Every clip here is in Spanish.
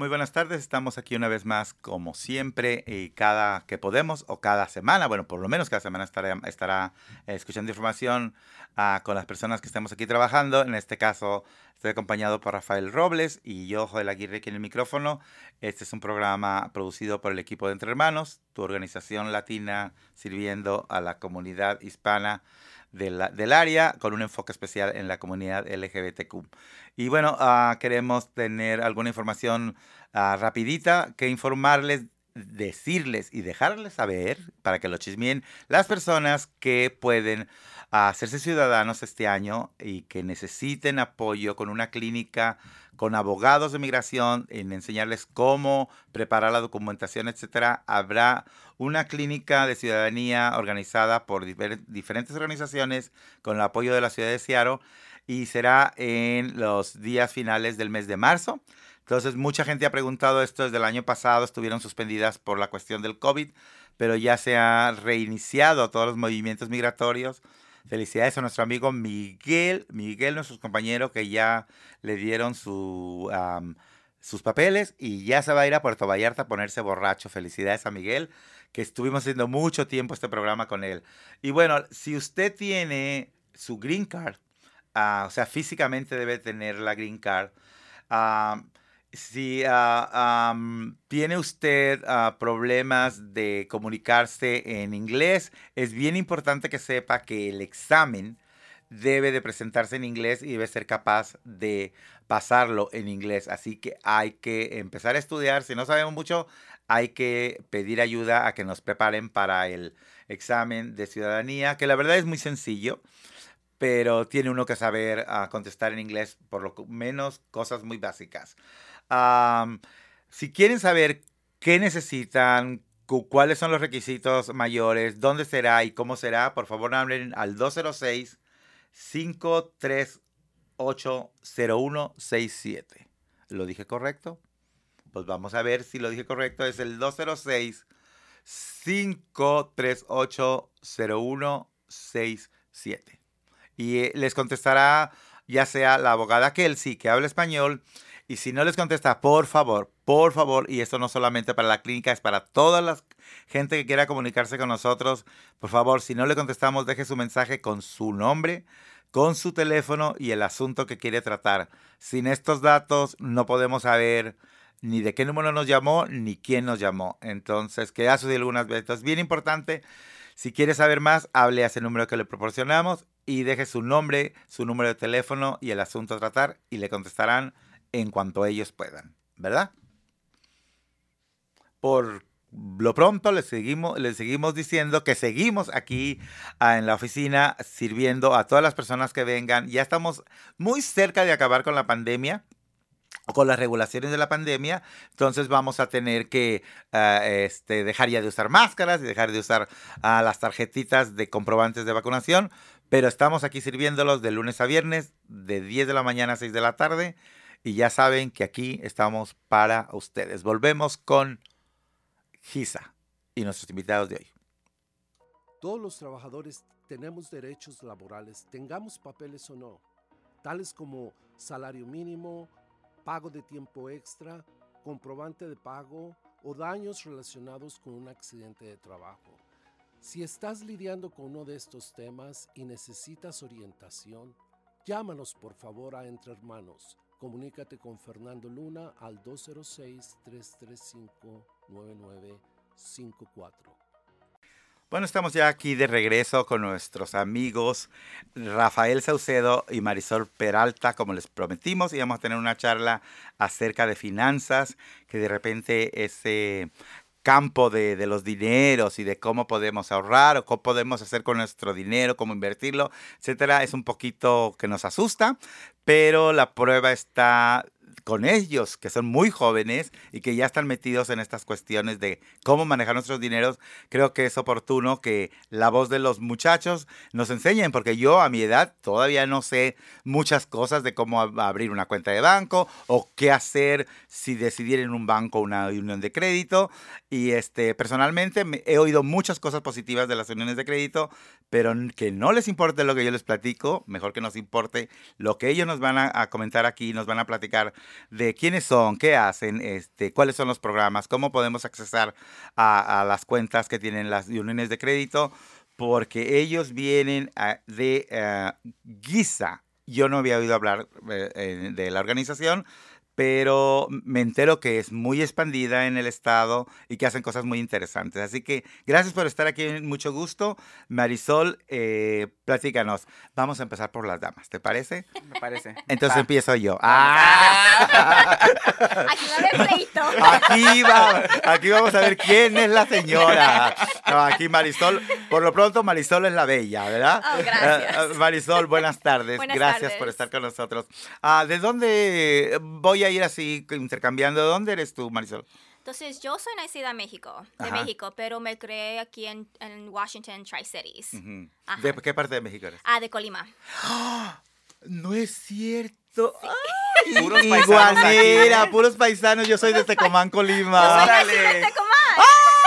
Muy buenas tardes, estamos aquí una vez más como siempre y cada que podemos o cada semana, bueno, por lo menos cada semana estará, estará eh, escuchando información uh, con las personas que estamos aquí trabajando. En este caso estoy acompañado por Rafael Robles y yo, Joel Aguirre, aquí en el micrófono. Este es un programa producido por el equipo de Entre Hermanos, tu organización latina sirviendo a la comunidad hispana del área con un enfoque especial en la comunidad LGBTQ. Y bueno, uh, queremos tener alguna información uh, rapidita que informarles, decirles y dejarles saber para que lo chismeen las personas que pueden hacerse ciudadanos este año y que necesiten apoyo con una clínica con abogados de migración en enseñarles cómo preparar la documentación, etcétera. Habrá una clínica de ciudadanía organizada por diferentes organizaciones con el apoyo de la ciudad de Seattle y será en los días finales del mes de marzo. Entonces, mucha gente ha preguntado esto desde el año pasado, estuvieron suspendidas por la cuestión del COVID, pero ya se ha reiniciado todos los movimientos migratorios. Felicidades a nuestro amigo Miguel, Miguel, nuestro compañero que ya le dieron su, sus papeles y ya se va a ir a Puerto Vallarta a ponerse borracho. Felicidades a Miguel, que estuvimos haciendo mucho tiempo este programa con él. Y bueno, si usted tiene su green card, uh, o sea, físicamente debe tener la green card. Uh, si uh, tiene usted problemas de comunicarse en inglés, es bien importante que sepa que el examen debe de presentarse en inglés y debe ser capaz de pasarlo en inglés. Así que hay que empezar a estudiar. Si no sabemos mucho, hay que pedir ayuda a que nos preparen para el examen de ciudadanía, que la verdad es muy sencillo pero tiene uno que saber uh, contestar en inglés, por lo menos cosas muy básicas. Si quieren saber qué necesitan, cuáles son los requisitos mayores, dónde será y cómo será, por favor hablen al 206 538 0167. ¿Lo dije correcto? Pues vamos a ver si lo dije correcto. Es el 206 538 0167 y eh, les contestará ya sea la abogada Kelsey, que habla español, y si no les contesta, por favor, por favor, y esto no solamente para la clínica, es para toda la gente que quiera comunicarse con nosotros, por favor, si no le contestamos, deje su mensaje con su nombre, con su teléfono y el asunto que quiere tratar. Sin estos datos no podemos saber ni de qué número nos llamó, ni quién nos llamó. Entonces, que ha sucedido algunas veces. Es bien importante. Si quiere saber más, hable a ese número que le proporcionamos y deje su nombre, su número de teléfono y el asunto a tratar y le contestarán en cuanto ellos puedan, ¿verdad? Por lo pronto les seguimos, les seguimos diciendo que seguimos aquí ah, en la oficina sirviendo a todas las personas que vengan. Ya estamos muy cerca de acabar con la pandemia o con las regulaciones de la pandemia, entonces vamos a tener que ah, este, dejar ya de usar máscaras y dejar de usar ah, las tarjetitas de comprobantes de vacunación pero estamos aquí sirviéndolos de lunes a viernes, de 10 de la mañana a 6 de la tarde. Y ya saben que aquí estamos para ustedes. Volvemos con Gisa y nuestros invitados de hoy. Todos los trabajadores tenemos derechos laborales, tengamos papeles o no, tales como salario mínimo, pago de tiempo extra, comprobante de pago o daños relacionados con un accidente de trabajo. Si estás lidiando con uno de estos temas y necesitas orientación, llámanos por favor a Entre Hermanos. Comunícate con Fernando Luna al 206-335-9954. Bueno, estamos ya aquí de regreso con nuestros amigos Rafael Saucedo y Marisol Peralta, como les prometimos, y vamos a tener una charla acerca de finanzas, que de repente ese campo de, los dineros y de cómo podemos ahorrar o cómo podemos hacer con nuestro dinero, cómo invertirlo, etcétera, es un poquito que nos asusta, pero la prueba está con ellos, que son muy jóvenes y que ya están metidos en estas cuestiones de cómo manejar nuestros dineros, creo que es oportuno que la voz de los muchachos nos enseñen, porque yo a mi edad todavía no sé muchas cosas de cómo abrir una cuenta de banco o qué hacer si decidir en un banco una unión de crédito. Y este, personalmente he oído muchas cosas positivas de las uniones de crédito, pero que no les importe lo que yo les platico, mejor que nos importe lo que ellos nos van a, comentar aquí, nos van a platicar de quiénes son, qué hacen, este, cuáles son los programas, cómo podemos accesar a, las cuentas que tienen las uniones de crédito, porque ellos vienen de Giza. Yo no había oído hablar eh, eh, de la organización, pero me entero que es muy expandida en el estado y que hacen cosas muy interesantes. Así que gracias por estar aquí, mucho gusto. Marisol, eh, platícanos. Vamos a empezar por las damas, ¿te parece? Me parece. Entonces Va. empiezo yo. ¡Ah! Aquí va pleito. Aquí, va, aquí vamos a ver quién es la señora. No, aquí Marisol, por lo pronto Marisol es la bella, ¿verdad? Oh, gracias. Eh, eh, Marisol, buenas tardes. Buenas gracias tardes. por estar con nosotros. Ah, ¿De dónde voy a ir así intercambiando? ¿De dónde eres tú, Marisol? Entonces, yo soy nacida en México, de Ajá. México, pero me creé aquí en, en Washington, Tri-Cities. ¿De qué parte de México eres? Ah, de Colima. No es cierto. Puros Ay, paisanos Iguanera, puros paisanos. Yo soy de Tecomán, Yo Colima. soy Órale. nacida en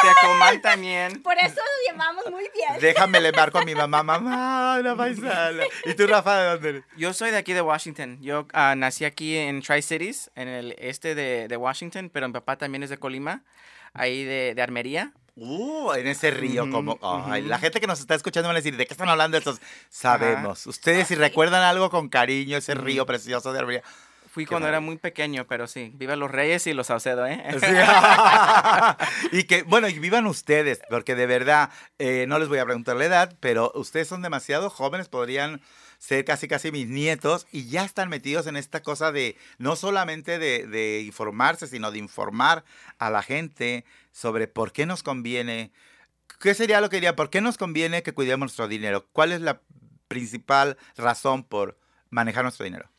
Tecomán. Tecomán también. Por eso nos llevamos muy bien. Déjame le marco a mi mamá, mamá, una paisana. ¿Y tú, Rafa, de dónde eres? Yo soy de aquí de Washington. Yo ah, nací aquí en Tri-Cities, en el este de, de Washington, pero mi papá también es de Colima, ahí de, de Armería. Uh, en ese río, como. Ujú. La gente que nos está escuchando van a decir, ¿de qué están hablando estos? Sabemos. Ustedes, si recuerdan algo con cariño, ese río precioso de Armería. Fui Qué cuando era muy pequeño, pero sí. Viva los Reyes y los Saucedo, ¿eh? Sí. y que, bueno, y vivan ustedes, porque de verdad, eh, no les voy a preguntar la edad, pero ustedes son demasiado jóvenes, podrían ser casi casi mis nietos y ya están metidos en esta cosa de no solamente de, de informarse, sino de informar a la gente sobre por qué nos conviene, qué sería lo que diría, por qué nos conviene que cuidemos nuestro dinero, cuál es la principal razón por manejar nuestro dinero.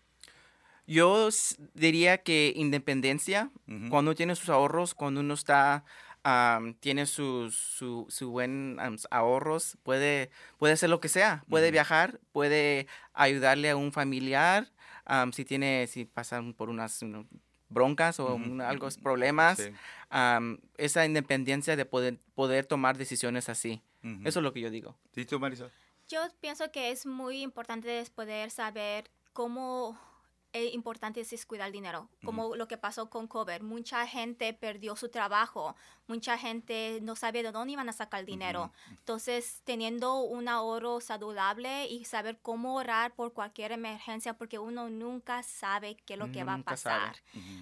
Yo diría que independencia, cuando uno tiene sus ahorros, cuando uno está, am, tiene sus su, su buen s- ahorros, puede, puede hacer lo que sea, puede viajar, puede ayudarle a un familiar, am, si tiene, si pasan por unas know, broncas o un- algo, problemas, Sí. esa independencia de poder, poder tomar decisiones así. Eso es lo que yo digo. ¿Y tú, Marisol? Yo pienso que es muy importante poder saber cómo es importante es cuidar el dinero, como lo que pasó con COVID. Mucha gente perdió su trabajo, mucha gente no sabía de dónde iban a sacar el dinero. Entonces, teniendo un ahorro saludable y saber cómo ahorrar por cualquier emergencia, porque uno nunca sabe qué es lo que Uno va a sabe. pasar.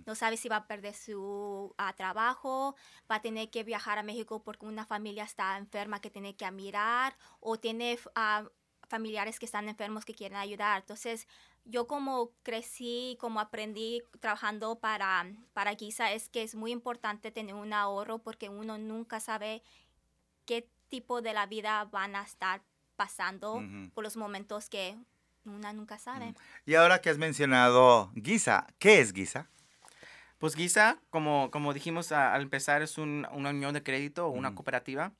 No sabe si va a perder su ah, trabajo, va a tener que viajar a México porque una familia está enferma que tiene que mirar o tiene ah, familiares que están enfermos que quieren ayudar. Entonces, yo como crecí, como aprendí trabajando para, para Giza, es que es muy importante tener un ahorro porque uno nunca sabe qué tipo de la vida van a estar pasando por los momentos que una nunca sabe. Y ahora que has mencionado Giza, ¿qué es Giza? Pues Giza, como, como dijimos a- al empezar, es un- una unión de crédito o una cooperativa.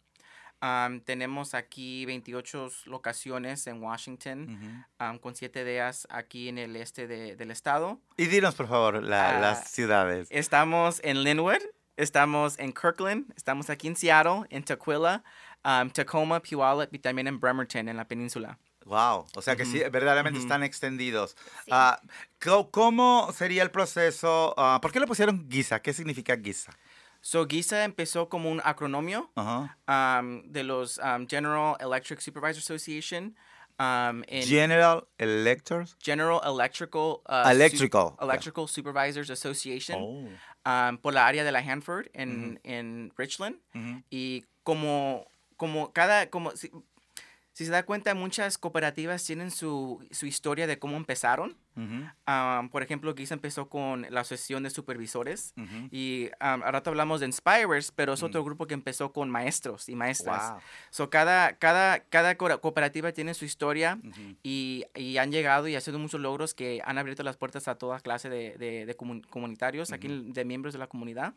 Am, tenemos aquí 28 locaciones en Washington, Ujú. am, con siete de ellas aquí en el este de- del estado. Y dinos, por favor, la- Ah, las ciudades. Estamos en Linwood, estamos en Kirkland, estamos aquí en Seattle, en Tequila, am, Tacoma, Puyallup y también en Bremerton, en la península. Wow, o sea que sí, Ujú, verdaderamente ujú. están extendidos. Sí. Ah, co- ¿Cómo sería el proceso? ah, ¿Por qué le pusieron Giza? ¿Qué significa Giza? So, Giza empezó como un acronomio Ajá. am, de los am, General Electric Supervisor Association. am, en General Electors. General Electrical, uh, Su- Electrical. Electrical Supervisors Association Oh. um, por la área de la Hanford en, en Richland. Ujú. Y como, como cada, como, si, si se da cuenta, muchas cooperativas tienen su, su historia de cómo empezaron. Ujú. Um, por ejemplo, Giza empezó con la Asociación de Supervisores. Ujú. Y um, rato hablamos de Inspirers, pero es Mm. otro grupo que empezó con maestros y maestras. Wow. So, cada, cada, cada co- cooperativa tiene su historia y, y han llegado y han sido muchos logros que han abierto las puertas a toda clase de, de- de comun- comunitarios, aquí de miembros de la comunidad.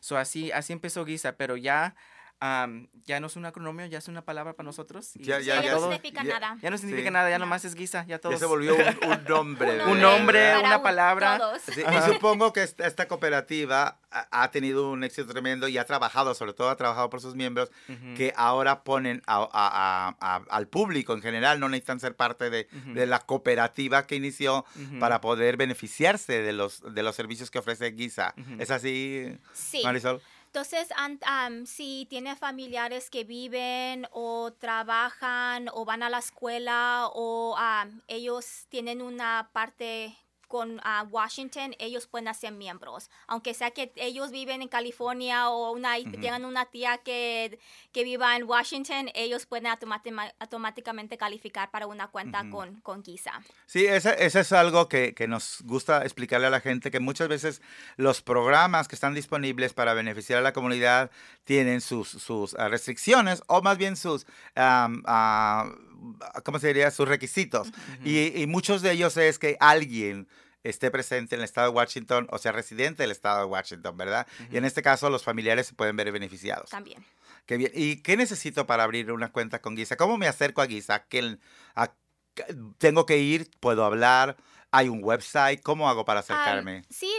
So, así, así empezó Giza, pero ya am, ya no es un acronomio, ya es una palabra para nosotros. y Ya- Sí, ya- ya, ya- no todo- significa ya- nada. ya no significa Sí. nada, ya No. nomás es guisa, ya Ya todos. se volvió un, un nombre. Un nombre, para una un- palabra. Sí, y supongo que esta, esta cooperativa ha, ha tenido un éxito tremendo y ha trabajado, sobre todo ha trabajado por sus miembros, Ujú. que ahora ponen a- a- a- a- al público en general, no necesitan ser parte de, Ujú. de la cooperativa que inició Ujú. para poder beneficiarse de los, de los servicios que ofrece Guisa. ¿Es así, Sí. Marisol? Entonces, am, si tiene familiares que viven o trabajan o van a la escuela o am, ellos tienen una parte con ah, Washington, ellos pueden ser miembros. Aunque sea que ellos viven en California o una, tengan una tía que, que viva en Washington, ellos pueden automáticamente calificar para una cuenta con, con Giza. Sí, eso, es algo que, que nos gusta explicarle a la gente, que muchas veces los programas que están disponibles para beneficiar a la comunidad tienen sus, sus ah, restricciones o más bien sus, ah, ¿cómo se diría? Sus requisitos. y, y muchos de ellos es que alguien esté presente en el estado de Washington o sea residente del estado de Washington, ¿verdad? Y en este caso los familiares se pueden ver beneficiados. También. Qué bien. ¿Y qué necesito para abrir una cuenta con Guisa? ¿Cómo me acerco a Guisa? ¿Qué- a- ¿Tengo que ir? ¿Puedo hablar? ¿Hay un website? ¿Cómo hago para acercarme? sí,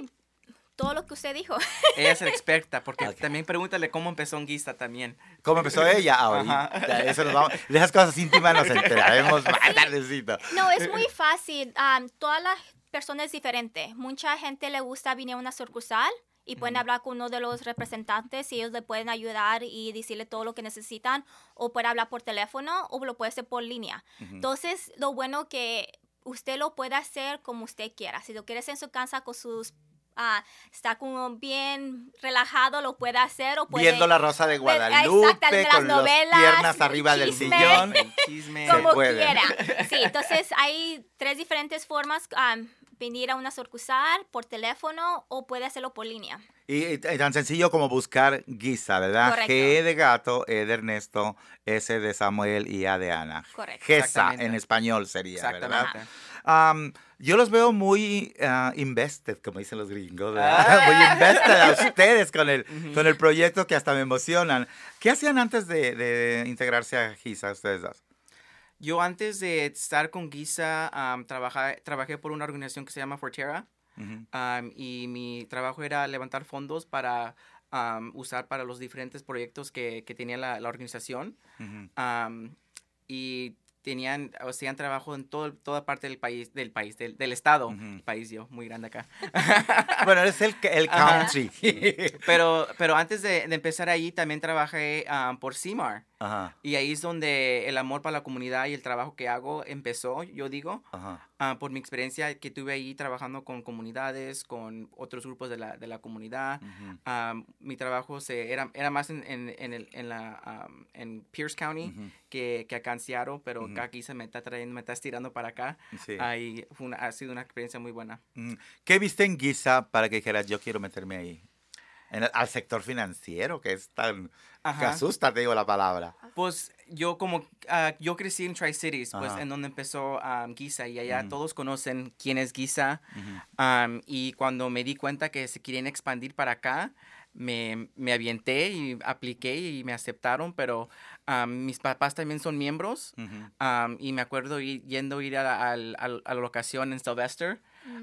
todo lo que usted dijo. Ella es la experta, porque Ok. también pregúntale cómo empezó en guisa también. ¿Cómo empezó ella? Ahorita. Eso nos vamos. De esas cosas íntimas nos enteraremos más tardecito. No, es muy fácil. Am, todas las personas es diferente. Mucha gente le gusta venir a una sucursal y pueden hablar con uno de los representantes y ellos le pueden ayudar y decirle todo lo que necesitan o puede hablar por teléfono o lo puede hacer por línea. Entonces, lo bueno que usted lo puede hacer como usted quiera. Si lo quiere hacer en su casa con sus... ah, está como bien relajado, lo puede hacer o puede... Viendo la Rosa de Guadalupe de las con las novelas, piernas arriba del chisme. sillón. El chisme. Como quiera. Sí, entonces hay tres diferentes formas. um, venir a una sucursal por teléfono o puede hacerlo por línea. Y, y tan sencillo como buscar Guisa, ¿verdad? Correcto. G de gato, E de Ernesto, S de Samuel y A de Ana. Correcto. Gesa en español sería, ¿verdad? Exactamente. Am, yo los veo muy ah, invested, como dicen los gringos, ¿verdad? Ah. muy invested a ustedes con el, con el proyecto que hasta me emocionan. ¿Qué hacían antes de, de integrarse a GISA ustedes dos? Yo antes de estar con Guisa, am, trabaja- trabajé por una organización que se llama Forterra. Ujú. am, y mi trabajo era levantar fondos para usar para los diferentes proyectos que, que tenía la, la organización. Am, y tenían, o hacían trabajo en todo, toda parte del país, del país, del, del estado. Ujú. País yo, muy grande acá. Bueno, es el, el Ajá. country. Pero, pero antes de, de empezar ahí, también trabajé am, por CIMAR. Ajá, Y ahí es donde el amor para la comunidad y el trabajo que hago empezó, yo digo, ajá. ah, por mi experiencia que tuve ahí trabajando con comunidades, con otros grupos de la, de la comunidad. Ujú. Ah, mi trabajo se, era, era más en, en, en, el- en la, am, en Pierce County Ujú. que, que acá en Seattle, pero Ujú. acá aquí se me está trayendo, me está estirando para acá. Sí. Ahí fue una- ha sido una experiencia muy buena. Ujú. ¿Qué viste en Giza para que dijeras, yo quiero meterme ahí? En el- al sector financiero, que es tan... que Ajá. asusta, te digo la palabra. Pues yo como, ah, yo crecí en Tri-Cities, pues Ajá. en donde empezó am, Giza y allá todos conocen quién es Giza. Y cuando me di cuenta que se querían expandir para acá, me, me avienté y apliqué y me aceptaron, pero mis papás también son miembros. Y me acuerdo ir- yendo a ir a al- al- a la locación en Sylvester,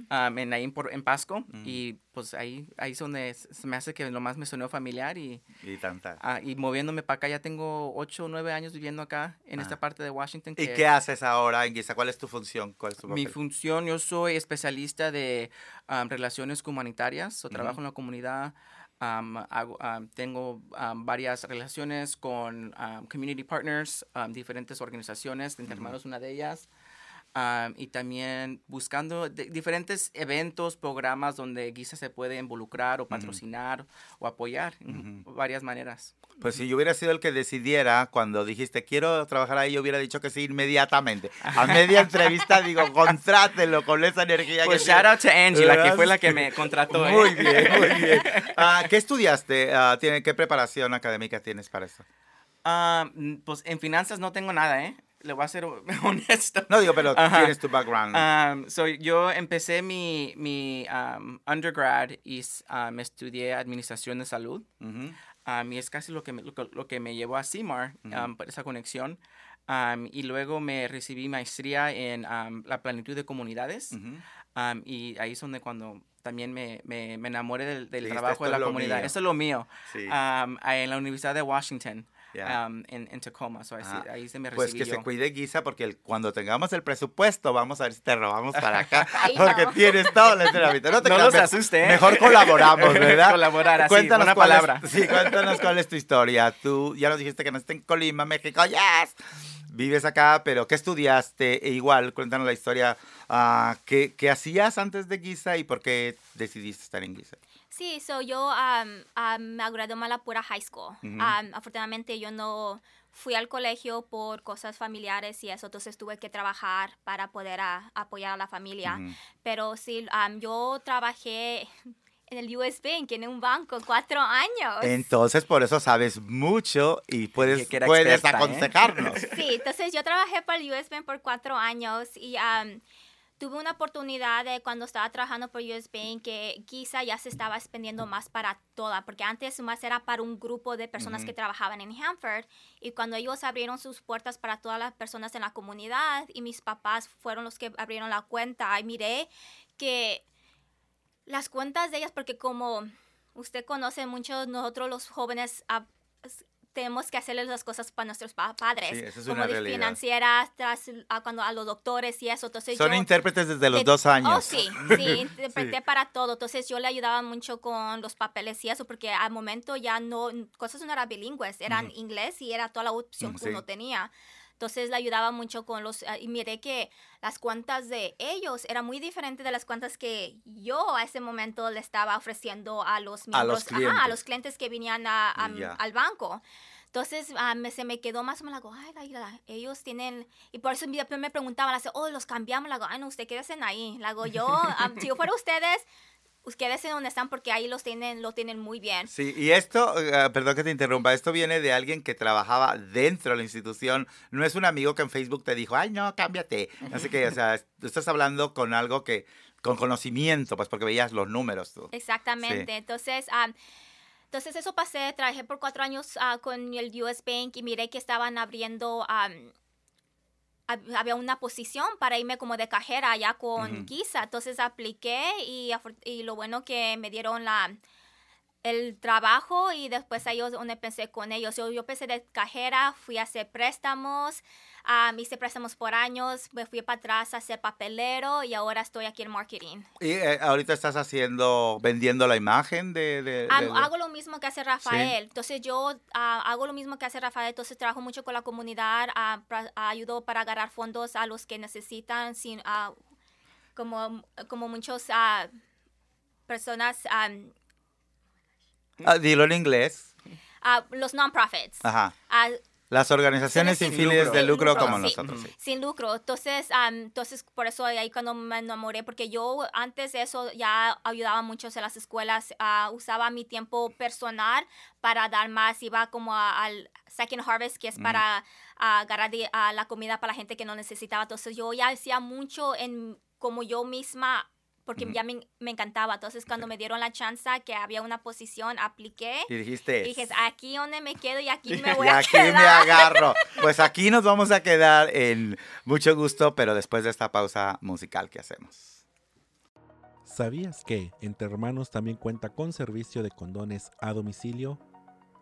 am, en, ahí en, por- en Pasco, y pues ahí, ahí es donde se me hace que lo más me sonó familiar y, Y tanta. ah, y moviéndome para acá, ya tengo 8 o 9 años viviendo acá en esta Ah. parte de Washington. ¿Y qué haces ahora en Giza? ¿Cuál es tu función? ¿Cuál es tu Mi función, yo soy especialista de am, relaciones humanitarias, o trabajo en la comunidad. hago- am, tengo am, varias relaciones con community partners, diferentes organizaciones, Entre Hermanos una de ellas. Am, y también buscando de- diferentes eventos, programas donde Guisa se puede involucrar o patrocinar o apoyar varias maneras. Pues si yo hubiera sido el que decidiera cuando dijiste quiero trabajar ahí, yo hubiera dicho que sí inmediatamente. A media entrevista digo, contrátelo con esa energía Pues que shout out to Angie, la que fue la que me contrató. ¿eh? Muy bien, muy bien. Ah, ¿Qué estudiaste? Ah, ¿tiene, ¿Qué preparación académica tienes para eso? Mm, pues en finanzas no tengo nada, ¿eh? Le voy a ser honesto. No digo, pero Ajá. tienes tu background. Um, so yo empecé mi, mi um, undergrad y s- um, estudié administración de salud. Ujú. Um, y es casi lo que me, lo, que- lo que me llevó a CIMAR, um, por esa conexión. Y luego me recibí maestría en la planitud de comunidades. Y ahí es donde cuando también me, me, me enamoré del, trabajo "Esto de la comunidad. mío". Eso es lo mío. Sí. En la Universidad de Washington, Ya. um, en, en Tacoma. So, ahí, Ah, se me Pues que se cuide Guisa porque el- cuando tengamos el presupuesto vamos a ver si te robamos para acá Ay, porque no. tienes todo el entrenamiento. No, te No asuste, ¿eh? Mejor colaboramos, ¿verdad? Colaborar, así, buena cuál es- palabra. sí, cuéntanos cuál es tu historia. Tú ya nos dijiste que no estás en Colima, México, yes. Vives acá, pero ¿qué estudiaste? E igual, cuéntanos la historia. ah, ¿qué, qué hacías antes de Guisa y por qué decidiste estar en Guisa? Sí, so yo um, um, me gradué en la pura high school. Ujú. Um, afortunadamente yo no fui al colegio por cosas familiares y eso, entonces tuve que trabajar para poder ah, apoyar a la familia. Ujú. Pero sí, um, yo trabajé en el US Bank, en un banco, cuatro años. Entonces, por eso sabes mucho y puedes, puedes experta, ¿eh? aconsejarnos. Sí, entonces yo trabajé para el US Bank por cuatro años y um, tuve una oportunidad de cuando estaba trabajando por US Bank que quizá ya se estaba expendiendo más para toda, porque antes más era para un grupo de personas que trabajaban en Hanford y cuando ellos abrieron sus puertas para todas las personas en la comunidad y mis papás fueron los que abrieron la cuenta y miré que las cuentas de ellas, porque como usted conoce, muchos nosotros los jóvenes ah, tenemos que hacerles las cosas para nuestros pa- padres, Sí, esa es como una de financieras, tras, a, cuando, a los doctores y eso. Entonces Son yo, intérpretes desde los de- dos años. Oh, sí, sí, interpreté para todo. Entonces yo le ayudaba mucho con los papeles y eso, porque al momento ya no, cosas no eran bilingües, eran inglés y era toda la opción Mm, que uno tenía. Entonces le ayudaba mucho con los, ah, y miré que las cuentas de ellos eran muy diferentes de las cuentas que yo a ese momento le estaba ofreciendo a los A los miembros, ajá, clientes. a los clientes que venían a- a- Ya. al banco. Entonces ah, me, se me quedó más o menos, like, ay, la- la- ellos tienen, y por eso me preguntaban, la, oh, los cambiamos, la, ay, no, usted quédese ahí. La, yo, ah, si yo fuera ustedes, ustedes en donde están porque ahí los tienen, lo tienen muy bien. Sí, y esto, eh, perdón que te interrumpa, esto viene de alguien que trabajaba dentro de la institución, no es un amigo que en Facebook te dijo, ay, no, cámbiate. Así que, o sea, tú estás hablando con algo que, con conocimiento, pues porque veías los números tú. Exactamente. Entonces, ah, entonces eso pasé, trabajé por cuatro años ah, con el US Bank y miré que estaban abriendo, hab- había una posición para irme como de cajera allá con Ujú. Giza. Entonces apliqué y, y lo bueno que me dieron la el trabajo y después ahí es donde pensé con ellos. Yo, yo empecé de cajera, fui a hacer préstamos, ah, hice préstamos por años, me fui para atrás a hacer papelero y ahora estoy aquí en marketing. Y eh, ahorita estás haciendo, vendiendo la imagen de... de- Am- de- hago lo mismo que hace Rafael. Entonces yo ah, hago lo mismo que hace Rafael. Entonces trabajo mucho con la comunidad. ah, pra- ayudo para agarrar fondos a los que necesitan. Sin, ah, como, como muchos personas, am, Ah, dilo en inglés. ah, los non-profits. Ajá. ah, Las organizaciones sin Sin fines lucro. de lucro lucro, como sí. nosotros. sí. sin lucro. Entonces, am, entonces por eso ahí cuando me enamoré, porque yo antes de eso ya ayudaba mucho en las escuelas, ah, usaba mi tiempo personal para dar más, iba como a- al Second Harvest, que es Ujú. para agarrar de- la comida para la gente que no necesitaba. Entonces yo ya hacía mucho en como yo misma porque ya me, me encantaba. Entonces, cuando me dieron la chance que había una posición, apliqué. Y dijiste... Y dije, aquí donde me quedo y aquí me voy Y a aquí me agarro. Pues aquí nos vamos a quedar en mucho gusto, pero después de esta pausa musical que hacemos. ¿Sabías que Entre Hermanos también cuenta con servicio de condones a domicilio?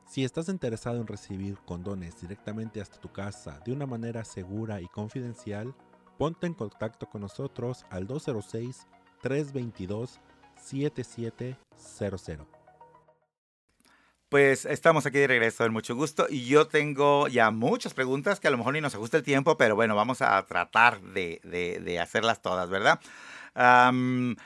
Si estás interesado en recibir condones directamente hasta tu casa de una manera segura y confidencial, ponte en contacto con nosotros al 206-322-7700. Pues estamos aquí de regreso en mucho gusto y yo tengo ya muchas preguntas que a lo mejor ni nos ajusta el tiempo, pero bueno, vamos a tratar de, de- de hacerlas todas, ¿verdad?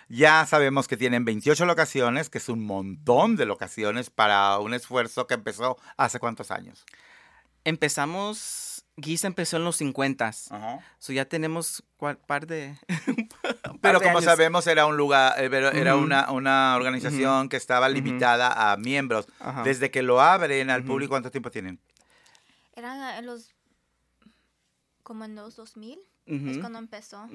Ya sabemos que tienen 28 locaciones, que es un montón de locaciones para un esfuerzo que empezó hace cuántos años. Empezamos, Giza empezó en los 50 So ya tenemos un par de. par Pero de como años. sabemos era un lugar, eh, era Ujú. una, una organización que estaba limitada a miembros. Ajá. Desde que lo abren al público, ¿cuánto tiempo tienen? Eran eh, los como en los 2000, es cuando empezó.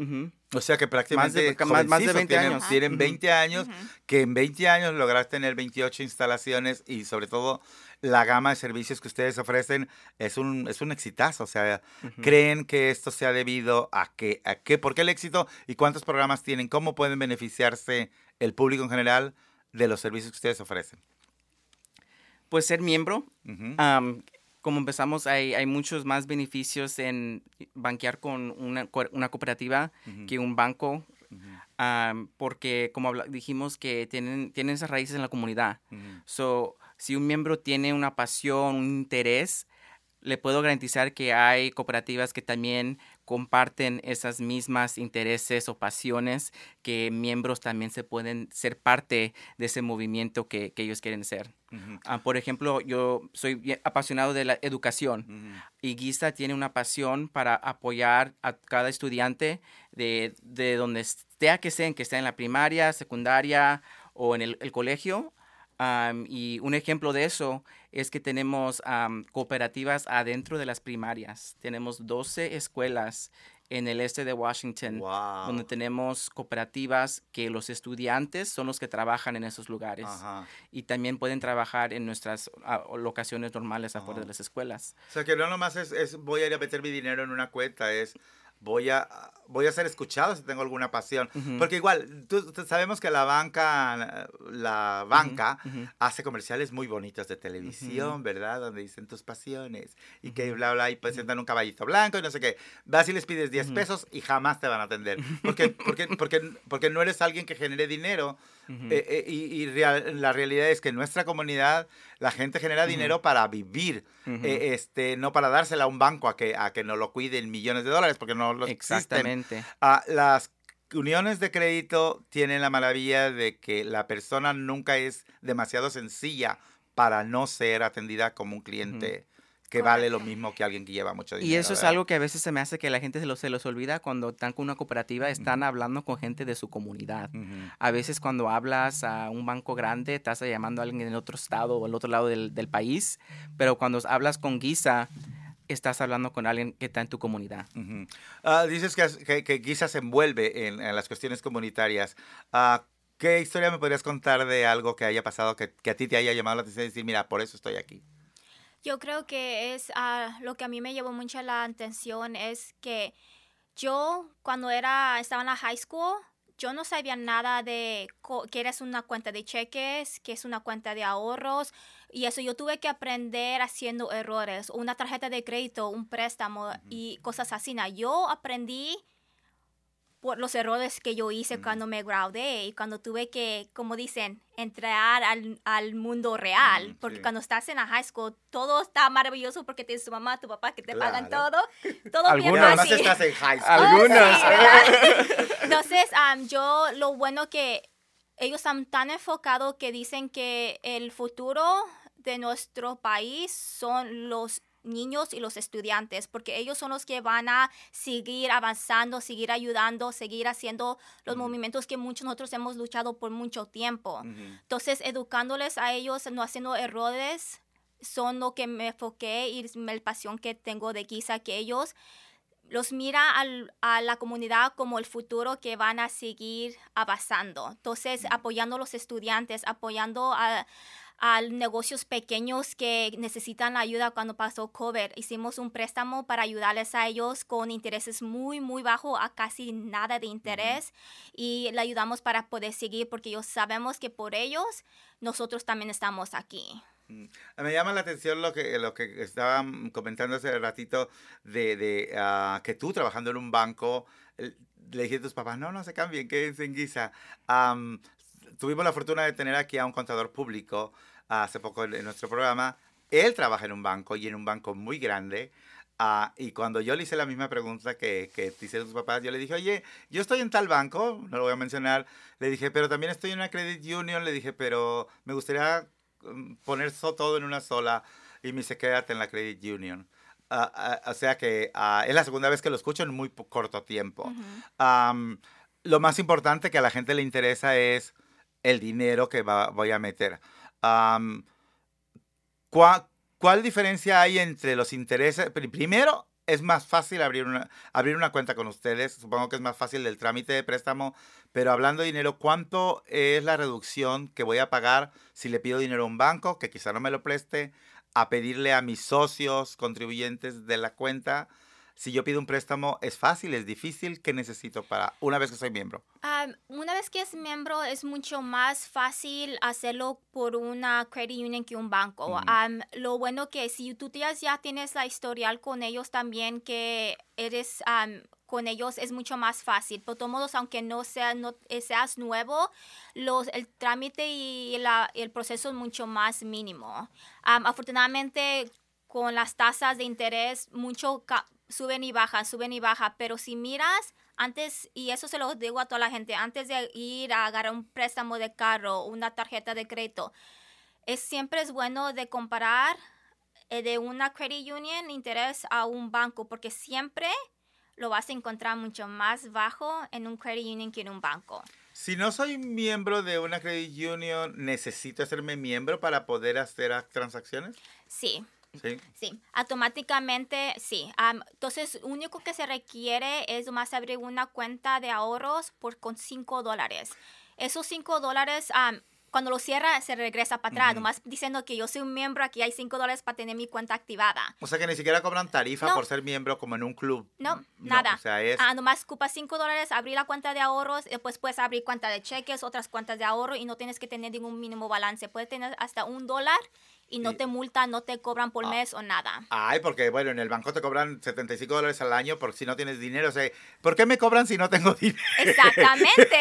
O sea que prácticamente Más de- más- más de jovencitos, 20 tienen, años. tienen Ujú. 20 años, que en 20 años lograste tener 28 instalaciones y sobre todo la gama de servicios que ustedes ofrecen es un, es un exitazo. O sea. ¿creen que esto sea debido a qué? ¿A qué? ¿Por qué el éxito? ¿Y cuántos programas tienen? ¿Cómo pueden beneficiarse el público en general de los servicios que ustedes ofrecen? Pues ser miembro, como empezamos, hay, hay muchos más beneficios en banquear con una, una cooperativa que un banco, am, porque como dijimos que tienen, tienen esas raíces en la comunidad. Ujú. So, si un miembro tiene una pasión, un interés, le puedo garantizar que hay cooperativas que también comparten esas mismas intereses o pasiones, que miembros también se pueden ser parte de ese movimiento que, que ellos quieren ser. Ah, por ejemplo, yo soy apasionado de la educación y Guisa tiene una pasión para apoyar a cada estudiante de, de donde esté que sea, que esté en la primaria, secundaria o en el, el colegio. Y un ejemplo de eso es que tenemos cooperativas adentro de las primarias. Tenemos 12 escuelas en el este de Washington Wow. donde tenemos cooperativas que los estudiantes son los que trabajan en esos lugares Ajá. y también pueden trabajar en nuestras ah, locaciones normales afuera Ajá. de las escuelas. O sea, que no nomás es, es voy a ir a meter mi dinero en una cuenta, es voy a, voy a ser escuchado si tengo alguna pasión. Ujú. Porque igual, tú- tú- sabemos que la banca, la banca ujú. hace comerciales muy bonitos de televisión, ¿verdad? Donde dicen tus pasiones y que bla, bla, y presentan un caballito blanco y no sé qué. Vas y les pides 10 Ujú. pesos y jamás te van a atender. Porque, porque, porque, porque no eres alguien que genere dinero. Eh, eh, y y real- la realidad es que en nuestra comunidad la gente genera dinero para vivir, eh, este, no para dársela a un banco a que, a que no lo cuiden millones de dólares, porque no lo existen. Exactamente. Ah, las uniones de crédito tienen la maravilla de que la persona nunca es demasiado sencilla para no ser atendida como un cliente que vale lo mismo que alguien que lleva mucho dinero. Y eso es ¿verdad? algo que a veces se me hace que la gente se los, se los olvida cuando están con una cooperativa, están hablando con gente de su comunidad. Ujú. A veces cuando hablas a un banco grande, estás llamando a alguien en otro estado o al otro lado del, del país, pero cuando hablas con Guisa, estás hablando con alguien que está en tu comunidad. Ujú. Ah, dices que, que, que Guisa se envuelve en, en las cuestiones comunitarias. Ah, ¿Qué historia me podrías contar de algo que haya pasado que, que a ti te haya llamado la atención y decir, mira, por eso estoy aquí? Yo creo que es ah, lo que a mí me llevó mucho la atención es que yo cuando era estaba en la high school yo no sabía nada de qué es una cuenta de cheques, qué es una cuenta de ahorros y eso yo tuve que aprender haciendo errores, una tarjeta de crédito, un préstamo y cosas así. Yo aprendí por los errores que yo hice cuando me gradué y cuando tuve que, como dicen, entrar al, al mundo real. Mm, porque sí. cuando estás en la high school, todo está maravilloso porque tienes tu mamá, tu papá que te pagan todo. Todo bien además fácil. estás en high school. Oh, sí, ¿verdad? Entonces, yo lo bueno que ellos están tan enfocados que dicen que el futuro de nuestro país son los niños y los estudiantes, porque ellos son los que van a seguir avanzando, seguir ayudando, seguir haciendo los movimientos que muchos nosotros hemos luchado por mucho tiempo. Entonces, educándoles a ellos, no haciendo errores, son lo que me enfoqué y es la pasión que tengo de Giza, que ellos los mira al- a la comunidad como el futuro que van a seguir avanzando. Entonces, apoyando a los estudiantes, apoyando a, a negocios pequeños que necesitan la ayuda cuando pasó COVID. Hicimos un préstamo para ayudarles a ellos con intereses muy, muy bajos, a casi nada de interés. Y le ayudamos para poder seguir porque ellos sabemos que por ellos nosotros también estamos aquí. Mm. Me llama la atención lo que, lo que estaban comentando hace ratito de, de, ah, que tú trabajando en un banco le dijiste a tus papás, no, no se cambien, quédense en Guisa. Am, tuvimos la fortuna de tener aquí a un contador público ah, hace poco en, en nuestro programa. Él trabaja en un banco y en un banco muy grande. Ah, y cuando yo le hice la misma pregunta que, que te hicieron tus papás, yo le dije, oye, yo estoy en tal banco, no lo voy a mencionar, le dije, pero también estoy en una credit union, le dije, pero me gustaría mm, poner todo en una sola y me dice, quédate en la credit union. Ah, ah, o sea que es la segunda vez que lo escucho en muy corto tiempo. Ujú. Am, lo más importante que a la gente le interesa es el dinero que va- voy a meter. Am, ¿cuá- ¿Cuál diferencia hay entre los intereses? pri- Primero, es más fácil abrir una, abrir una cuenta con ustedes. Supongo que es más fácil el trámite de préstamo. Pero hablando de dinero, ¿cuánto es la reducción que voy a pagar si le pido dinero a un banco que quizá no me lo preste? A pedirle a mis socios contribuyentes de la cuenta. Si yo pido un préstamo, ¿es fácil? ¿Es difícil? ¿Qué necesito para una vez que soy miembro? Um, una vez que es miembro es mucho más fácil hacerlo por una credit union que un banco. Ujú. Um, lo bueno que si tú ya, tienes la historial con ellos también que eres um, con ellos es mucho más fácil. Por todos modos, aunque no, sea, no seas nuevo, los, el trámite y la- el proceso es mucho más mínimo. Um, afortunadamente, con las tasas de interés, mucho ca- suben y bajan, suben y bajan, pero si miras antes, y eso se lo digo a toda la gente, antes de ir a agarrar un préstamo de carro, una tarjeta de crédito, es siempre es bueno de comparar eh, de una credit union interés a un banco, porque siempre lo vas a encontrar mucho más bajo en un credit union que en un banco. Si no soy miembro de una credit union, ¿necesito hacerme miembro para poder hacer transacciones? Sí, Sí. Sí, automáticamente sí. Am, entonces, lo único que se requiere es más abrir una cuenta de ahorros por con 5 dólares. Esos 5 dólares, am, cuando lo cierra, se regresa para atrás. Nomás diciendo que yo soy un miembro, aquí hay 5 dólares para tener mi cuenta activada. O sea que ni siquiera cobran tarifa No. por ser miembro como en un club. No, nada. O sea, es... Ah, nomás ocupa 5 dólares, abrir la cuenta de ahorros, después puedes abrir cuenta de cheques, otras cuentas de ahorro y no tienes que tener ningún mínimo balance. Puedes tener hasta un dólar y no Y- te multan, no te cobran por Ah. mes o nada. Ay, porque bueno, en el banco te cobran 75 dólares al año por si no tienes dinero. O sea, ¿por qué me cobran si no tengo dinero? Exactamente.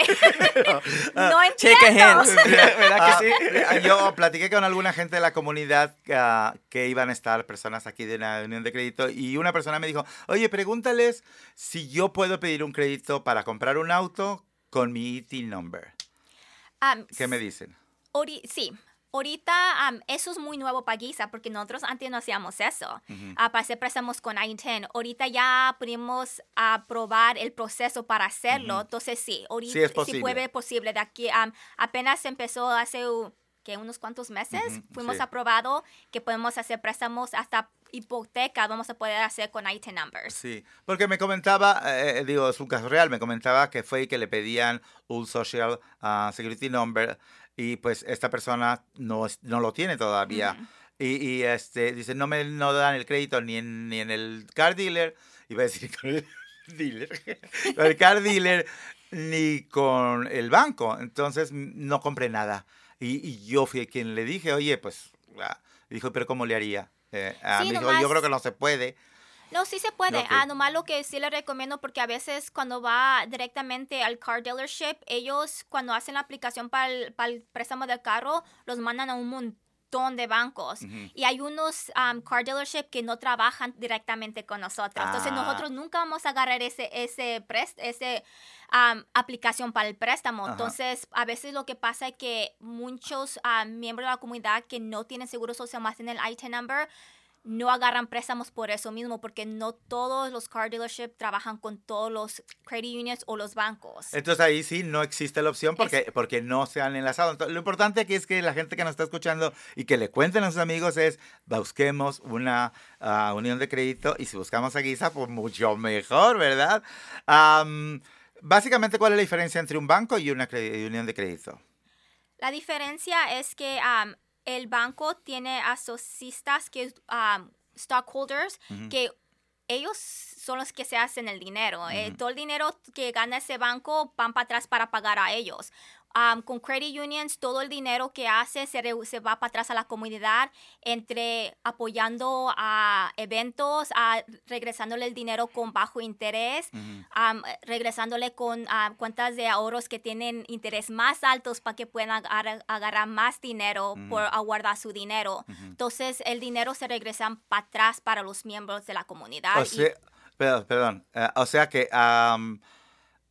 no Shake entiendo. ¿Verdad Ah, que sí? eh, Yo platiqué con alguna gente de la comunidad ah, que iban a estar personas aquí de una unión de crédito y una persona me dijo, oye, pregúntales si yo puedo pedir un crédito para comprar un auto con mi ET number. ¿Qué me dicen? Ori- sí, ahorita eso es muy nuevo para Giza porque nosotros antes no hacíamos eso. Ah, para hacer préstamos con I-10. Ahorita ya pudimos aprobar el proceso para hacerlo. Ujú. Entonces sí, ahorita Sí es posible. puede posible. De aquí apenas empezó hace uh, que unos cuantos meses. Fuimos sí. aprobado que podemos hacer préstamos hasta hipoteca vamos a poder hacer con I-10 numbers. Sí, porque me comentaba, eh, digo, es un caso real, me comentaba que fue que le pedían un social ah, security number y pues esta persona no, no lo tiene todavía. Ujú. Y, y, este, dice, no me no dan el crédito ni en, ni en el car dealer, iba a decir con el dealer, con el car dealer, ni con el banco. Entonces no compré nada. Y, y yo fui quien le dije, oye, pues, ah", dijo, pero ¿cómo le haría? Eh, ah, Sí, me dijo, yo creo que no se puede. No, sí se puede. Ok. Ah, nomás lo que sí le recomiendo, porque a veces cuando va directamente al car dealership, ellos cuando hacen la aplicación para el, para el préstamo del carro, los mandan a un montón de bancos. Y hay unos um, car dealership que no trabajan directamente con nosotros. Entonces Ah. nosotros nunca vamos a agarrar ese, ese, prest ese um, aplicación para el préstamo. Entonces a veces lo que pasa es que muchos um, miembros de la comunidad que no tienen seguro social más en el IT number, no agarran préstamos por eso mismo, porque no todos los car dealerships trabajan con todos los credit unions o los bancos. Entonces ahí sí no existe la opción porque, porque no se han enlazado. Entonces, lo importante aquí es que la gente que nos está escuchando y que le cuenten a sus amigos es busquemos una ah, unión de crédito y si buscamos a Guisa, pues mucho mejor, ¿verdad? Am, básicamente, ¿cuál es la diferencia entre un banco y una unión de crédito? La diferencia es que um, el banco tiene asociistas que um, stockholders que ellos son los que se hacen el dinero. Eh, todo el dinero que gana ese banco van para atrás para pagar a ellos. Um, con credit unions, todo el dinero que hace se, re- se va para atrás a la comunidad, entre apoyando a eventos, a regresándole el dinero con bajo interés, am, regresándole con ah, cuentas de ahorros que tienen interés más altos para que puedan agar- agarrar más dinero por aguardar su dinero. Entonces, el dinero se regresa para atrás para los miembros de la comunidad. O y- sea, perdón, perdón. eh, o sea que,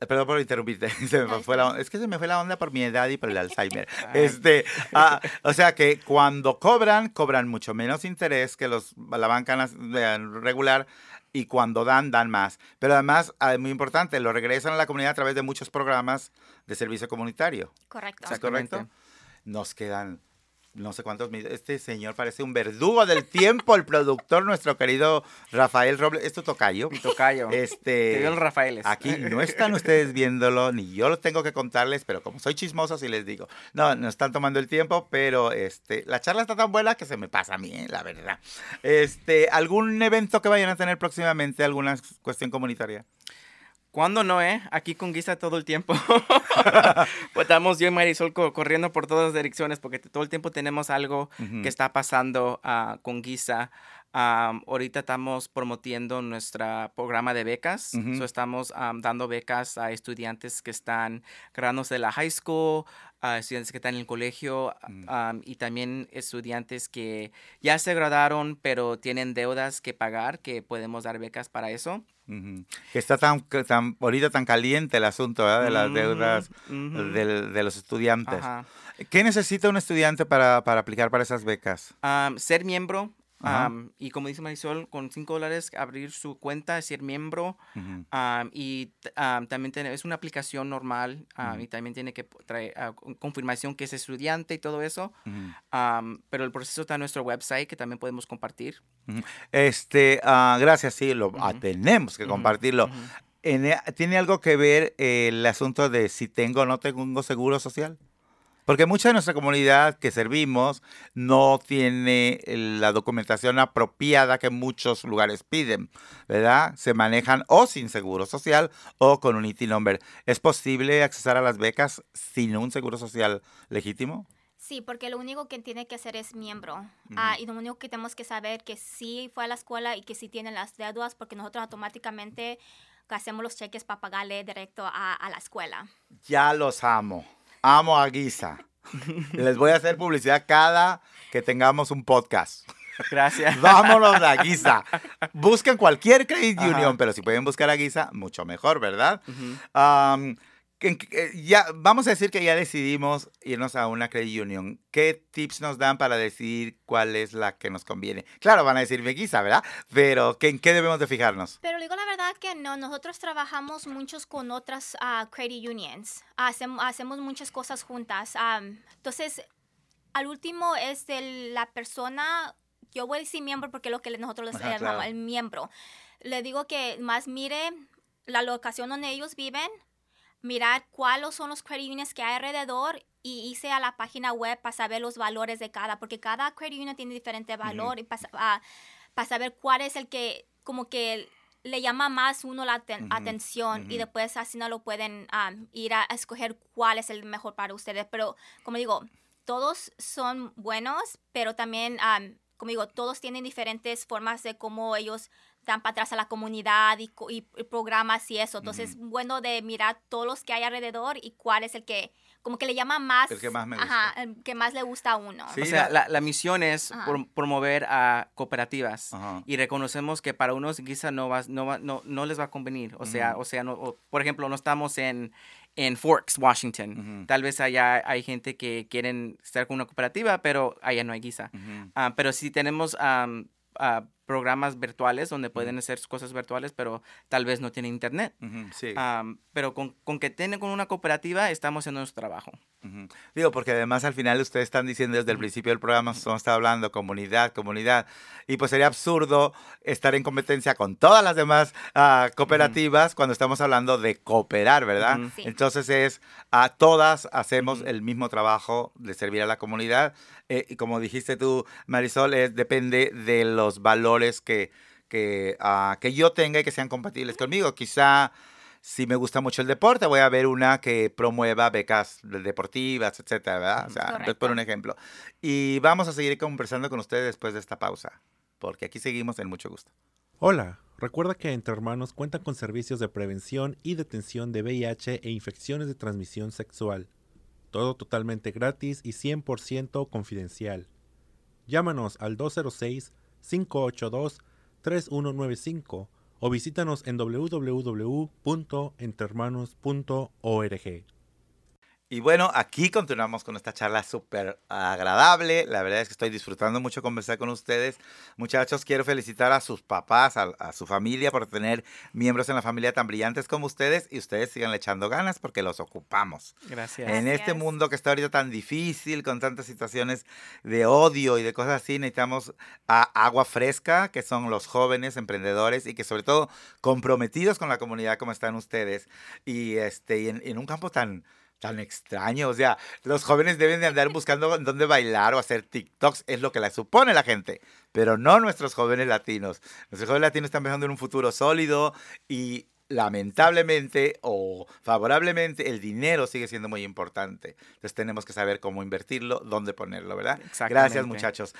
perdón por interrumpirte, se me fue la está es que se me fue la onda por mi edad y por el Alzheimer. Este, ah, o sea que cuando cobran, cobran mucho menos interés que los, la banca eh, regular y cuando dan, dan más. Pero además, ah, es muy importante, lo regresan a la comunidad a través de muchos programas de servicio comunitario. Correcto. ¿Es Exactamente. correcto? Nos quedan no sé cuántos. Este señor parece un verdugo del tiempo, el productor, nuestro querido Rafael Robles. Esto tocayo. Mi tocayo. Este. Te el Rafaeles. Aquí no están ustedes viéndolo, ni yo lo tengo que contarles, pero como soy chismoso, sí les digo. No, no están tomando el tiempo, pero este, la charla está tan buena que se me pasa a mí, eh, la verdad. Este, ¿algún evento que vayan a tener próximamente? ¿Alguna cuestión comunitaria? ¿Cuándo no, eh? Aquí con Guisa todo el tiempo. pues estamos yo y Marisol co- corriendo por todas las direcciones porque todo el tiempo tenemos algo que está pasando ah, con Guisa. Am, ahorita estamos promoviendo nuestro programa de becas. So, estamos am, dando becas a estudiantes que están graduándose de la high school, a estudiantes que están en el colegio am, y también estudiantes que ya se graduaron pero tienen deudas que pagar, que podemos dar becas para eso. Que está tan, tan ahorita tan caliente el asunto ¿verdad? de las Ujú, deudas de los estudiantes. Ajá. ¿Qué necesita un estudiante para, para aplicar para esas becas? Am, ser miembro. Am, y como dice Marisol, con 5 dólares abrir su cuenta, ser miembro. Am, y am, también tiene- es una aplicación normal. Ujú. Y también tiene que traer ah, con- confirmación que es estudiante y todo eso. Am, pero el proceso está en nuestro website que también podemos compartir. Este, ah, gracias, sí, lo, ah, tenemos que compartirlo. eh, ¿Tiene algo que ver el asunto de si tengo o no tengo seguro social? Porque mucha de nuestra comunidad que servimos no tiene eh, la documentación apropiada que muchos lugares piden, ¿verdad? Se manejan o sin seguro social o con un IT number. ¿Es posible accesar a las becas sin un seguro social legítimo? Sí, porque lo único que tiene que hacer es miembro. Ah, y lo único que tenemos que saber que sí fue a la escuela y que sí tiene las deudas, porque nosotros automáticamente hacemos los cheques para pagarle directo a, a la escuela. Ya los amo. Amo a Guisa. Les voy a hacer publicidad cada que tengamos un podcast. Gracias. Vámonos a Guisa. Busquen cualquier credit Ajá. union, pero si pueden buscar a Guisa, mucho mejor, ¿verdad? Que- ya, vamos a decir que ya decidimos irnos a una credit union. ¿Qué tips nos dan para decidir cuál es la que nos conviene? Claro, van a decirme Guisa, ¿verdad? Pero ¿qué- ¿en qué debemos de fijarnos? Pero digo la verdad que no, nosotros trabajamos muchos con otras ah, credit unions. Hacemos, hacemos muchas cosas juntas. Am, entonces, al último es de la persona, yo voy a decir miembro porque es lo que nosotros les llamamos claro. el miembro. Le digo que más mire la locación donde ellos viven, mirar cuáles son los credit unions que hay alrededor y irse a la página web para saber los valores de cada, porque cada credit union tiene diferente valor y para, ah, para saber cuál es el que como que le llama más uno la atención y después así no lo pueden ir a, a escoger cuál es el mejor para ustedes. Pero como digo, todos son buenos, pero también, am, como digo, todos tienen diferentes formas de cómo ellos dan para atrás a la comunidad y, co- y- y programas y eso. Entonces, es bueno de mirar todos los que hay alrededor y cuál es el que, como que le llama más. El que más me Ajá, el que más le gusta a uno. Sí. O sea, la- la, misión es promover a cooperativas. Ajá. y reconocemos que para unos quizá no, va, no, va- no, no les va a convenir. O sea, o sea no, o, por ejemplo, no estamos en, en Forks, Washington. Tal vez allá hay gente que quieren estar con una cooperativa, pero allá no hay guisa. Ah, pero sí tenemos ah, programas virtuales donde pueden hacer cosas virtuales, pero tal vez no tienen internet. Ujú, Sí. Am, pero con, con que tienen con una cooperativa, estamos haciendo nuestro trabajo. Ujú. Digo, porque además al final ustedes están diciendo desde el principio del programa, nos está hablando comunidad, comunidad, y pues sería absurdo estar en competencia con todas las demás ah, cooperativas cuando estamos hablando de cooperar, ¿verdad? Sí. Entonces es, a todas hacemos el mismo trabajo de servir a la comunidad, eh, y como dijiste tú, Marisol, es, depende de los valores que, que, ah, que yo tenga y que sean compatibles conmigo. Quizá si me gusta mucho el deporte, voy a ver una que promueva becas deportivas, etcétera, ¿verdad? O sea, pues, Correcto. por un ejemplo. Y vamos a seguir conversando con ustedes después de esta pausa, porque aquí seguimos en mucho gusto. Hola, recuerda que Entre Hermanos cuenta con servicios de prevención y detención de VIH e infecciones de transmisión sexual. Todo totalmente gratis y 100% confidencial. Llámanos al 206-582-3195 o visítanos en www.entrehermanos.org. Y bueno, aquí continuamos con esta charla súper agradable. La verdad es que estoy disfrutando mucho conversar con ustedes. Muchachos, quiero felicitar a sus papás, a, a, su familia por tener miembros en la familia tan brillantes como ustedes y ustedes sigan echando ganas porque los ocupamos. Gracias. En Gracias. este mundo que está ahorita tan difícil, con tantas situaciones de odio y de cosas así, necesitamos a- agua fresca, que son los jóvenes emprendedores y que sobre todo comprometidos con la comunidad como están ustedes. Y, este, y en, en un campo tan tan extraño, o sea, los jóvenes deben de andar buscando dónde bailar o hacer TikToks, es lo que la supone la gente, pero no nuestros jóvenes latinos. Nuestros jóvenes latinos están pensando en un futuro sólido y lamentablemente o favorablemente el dinero sigue siendo muy importante. Entonces tenemos que saber cómo invertirlo, dónde ponerlo, ¿verdad? Gracias muchachos.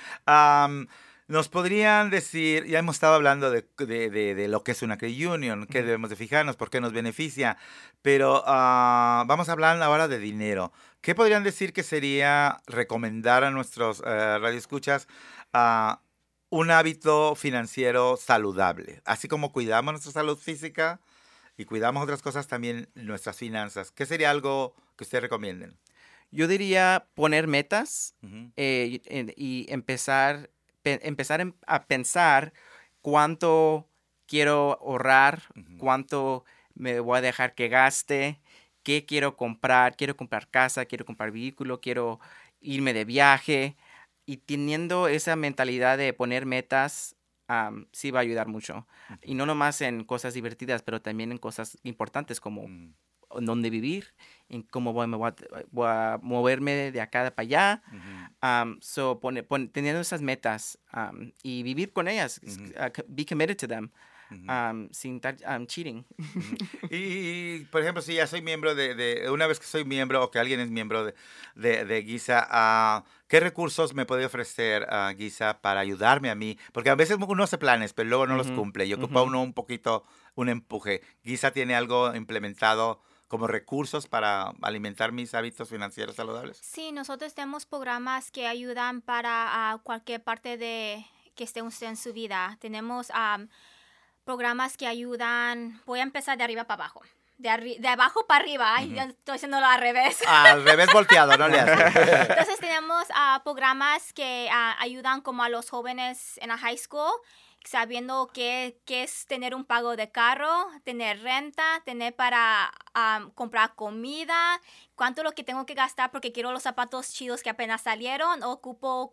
Nos podrían decir, ya hemos estado hablando de, de- de- de lo que es una credit union, qué debemos de fijarnos, por qué nos beneficia, pero ah, vamos a hablar ahora de dinero. ¿Qué podrían decir que sería recomendar a nuestros eh, radioescuchas ah, un hábito financiero saludable? Así como cuidamos nuestra salud física y cuidamos otras cosas, también nuestras finanzas. ¿Qué sería algo que ustedes recomienden? Yo diría poner metas eh, y, empezar, pe- empezar em- a pensar cuánto quiero ahorrar, cuánto me voy a dejar que gaste, qué quiero comprar, quiero comprar casa, quiero comprar vehículo, quiero irme de viaje. Y teniendo esa mentalidad de poner metas, am, sí va a ayudar mucho. Y no nomás en cosas divertidas, pero también en cosas importantes como mm, en dónde vivir, en cómo voy, me voy a, voy a moverme de acá para allá. Um, so, pone- pon- teniendo esas metas um, y vivir con ellas, uh, be committed to them, um, sin estar um, cheating. Y, por ejemplo, si ya soy miembro de, de- una vez que soy miembro o que alguien es miembro de, de, de Giza, ah, ¿qué recursos me puede ofrecer ah, Giza para ayudarme a mí? Porque a veces uno hace planes, pero luego no los cumple y ocupa uno un poquito un empuje. Giza tiene algo implementado como recursos para alimentar mis hábitos financieros saludables. Sí, nosotros tenemos programas que ayudan para ah, cualquier parte de que esté usted en su vida. Tenemos am, programas que ayudan, voy a empezar de arriba para abajo. De, de abajo para arriba, Ay, Ujú. ya estoy haciéndolo al revés. Al revés volteado, no le hace. Entonces tenemos ah, programas que ayudan como a los jóvenes en la high school, sabiendo qué, qué es tener un pago de carro, tener renta, tener para ah, comprar comida, cuánto lo que tengo que gastar porque quiero los zapatos chidos que apenas salieron, o ocupo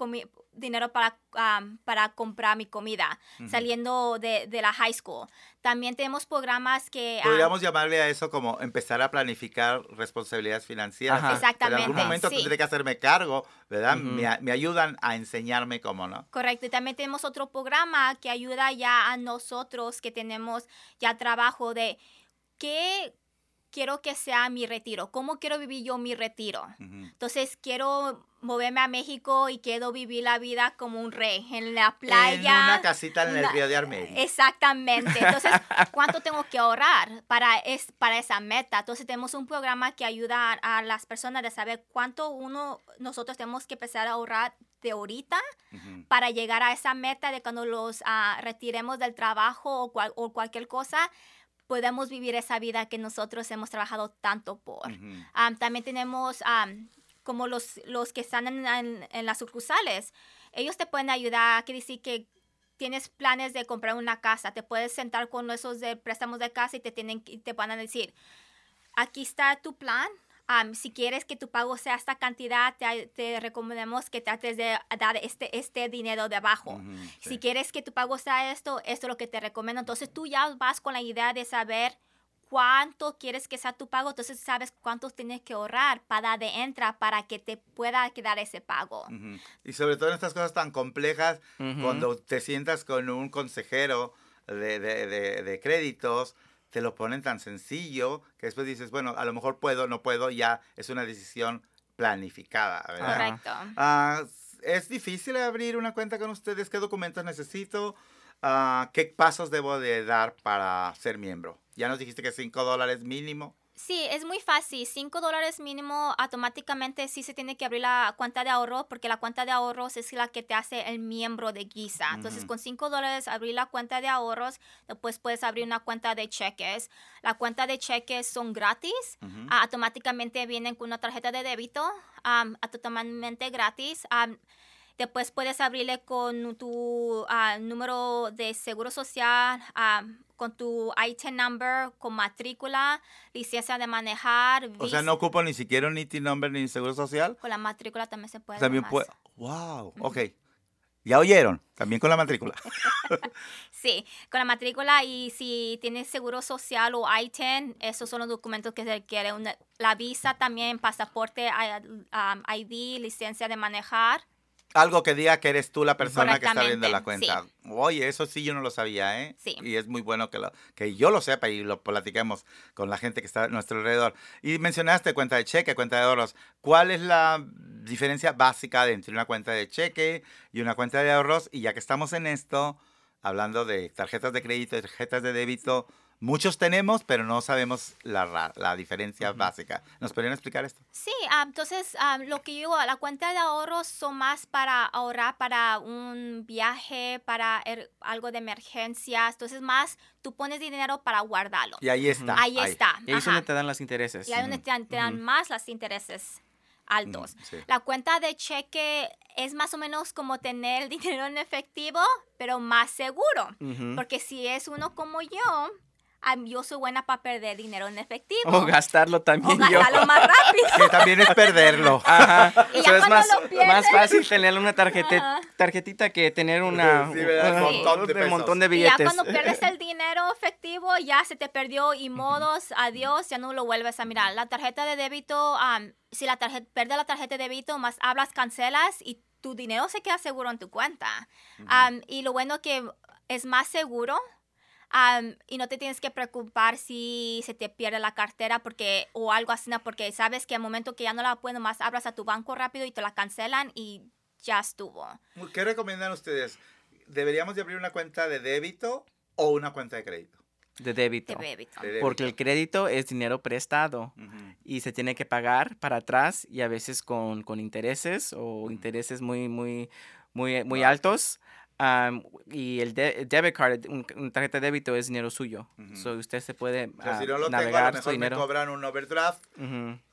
dinero para, ah, para comprar mi comida, saliendo de, de la high school. También tenemos programas que... Podríamos llamarle a eso como empezar a planificar responsabilidades financieras. Ajá. En algún Exactamente, momento sí. tendré que hacerme cargo, ¿verdad? Ujú. me, a- me ayudan a enseñarme cómo, ¿no? Correcto, y también tenemos otro programa que ayuda ya a nosotros que tenemos ya trabajo de qué quiero que sea mi retiro, cómo quiero vivir yo mi retiro. Entonces quiero moverme a México y quiero vivir la vida como un rey en la playa. En una casita en el río de Armenia. Exactamente. Entonces, ¿cuánto tengo que ahorrar para, es, para esa meta? Entonces, tenemos un programa que ayuda a, a las personas de saber cuánto uno, nosotros tenemos que empezar a ahorrar de ahorita para llegar a esa meta de cuando los ah, retiremos del trabajo o, cual- o cualquier cosa, podemos vivir esa vida que nosotros hemos trabajado tanto por. Am, también tenemos am, como los, los que están en, en- en las sucursales. Ellos te pueden ayudar, que decir que tienes planes de comprar una casa, te puedes sentar con esos de préstamos de casa y te, tienen, que- te van a decir, aquí está tu plan. Am, si quieres que tu pago sea esta cantidad, te, te recomendamos que trates de dar este, este dinero de abajo. Si sí. quieres que tu pago sea esto, esto es lo que te recomiendo. Entonces tú ya vas con la idea de saber cuánto quieres que sea tu pago, entonces sabes cuánto tienes que ahorrar para de entra para que te pueda quedar ese pago. Y sobre todo en estas cosas tan complejas, cuando te sientas con un consejero de, de- de- de créditos, te lo ponen tan sencillo que después dices, bueno, a lo mejor puedo, no puedo, ya es una decisión planificada, ¿verdad? Correcto. Ah, ¿Es difícil abrir una cuenta con ustedes? ¿Qué documentos necesito? Ah, ¿Qué pasos debo de dar para ser miembro? Ya nos dijiste que 5 dólares mínimo. Sí, es muy fácil. 5 dólares mínimo, automáticamente sí se tiene que abrir la cuenta de ahorro porque la cuenta de ahorros es la que te hace el miembro de Guisa. Entonces, con 5 dólares abrir la cuenta de ahorros, después puedes abrir una cuenta de cheques. La cuenta de cheques son gratis. Ah, automáticamente vienen con una tarjeta de débito, am, ah, totalmente gratis. Am, después puedes abrirle con tu ah, número de seguro social, am, con tu ITIN number, con matrícula, licencia de manejar. O sea, no ocupo ni siquiera un IT number ni seguro social. Con la matrícula también se puede. También puedo. Wow, ok. Ya oyeron, también con la matrícula. Sí, con la matrícula y si tienes seguro social o ITIN, esos son los documentos que se requiere. Una- la visa también, pasaporte, um, ID, licencia de manejar. Algo que diga que eres tú la persona que está abriendo la cuenta. Oye, eso sí yo no lo sabía, ¿eh? Sí. Y es muy bueno que, lo, que yo lo sepa y lo platiquemos con la gente que está a nuestro alrededor. Y mencionaste cuenta de cheque, cuenta de ahorros. ¿Cuál es la diferencia básica entre una cuenta de cheque y una cuenta de ahorros? Y ya que estamos en esto, hablando de tarjetas de crédito y tarjetas de débito, muchos tenemos, pero no sabemos la, ra- la diferencia básica. ¿Nos podrían explicar esto? Sí, ah, entonces ah, lo que yo, la cuenta de ahorros son más para ahorrar para un viaje, para er- algo de emergencias. Entonces más tú pones dinero para guardarlo. Y ahí está. Ahí está. Y ahí es donde te dan los intereses. Y ahí donde te dan, te dan más los intereses altos. Sí. La cuenta de cheque es más o menos como tener el dinero en efectivo, pero más seguro. Porque si es uno como yo, yo soy buena para perder dinero en efectivo. O gastarlo O también yo. gastarlo más rápido. Que también es perderlo. Ajá. Y O ya sea, es más, lo pierdes- más fácil tener una tarjeta, tarjetita que tener una, un Montón de montón de Y ya billetes. cuando pierdes el dinero efectivo, ya se te perdió y modos, adiós, ya no lo vuelves a mirar. La tarjeta de débito, am, si la tarjeta, pierde la tarjeta de débito, más hablas, cancelas y tu dinero se queda seguro en tu cuenta. Am, y lo bueno que es más seguro. Am, y no te tienes que preocupar si se te pierde la cartera porque o algo así, no, porque sabes que al momento que ya no la puedes más, hablas a tu banco rápido y te la cancelan y ya estuvo. ¿Qué recomiendan ustedes? ¿Deberíamos de abrir una cuenta de débito o una cuenta de crédito? De débito. De débito. Porque el crédito es dinero prestado y se tiene que pagar para atrás y a veces con, con intereses o intereses muy, muy, muy, muy altos. Am, y el, de- el debit card, un- una tarjeta de débito es dinero suyo. Ujú. So usted se puede O sea, ah, si no lo tengo, a navegar lo mejor me cobran un overdraft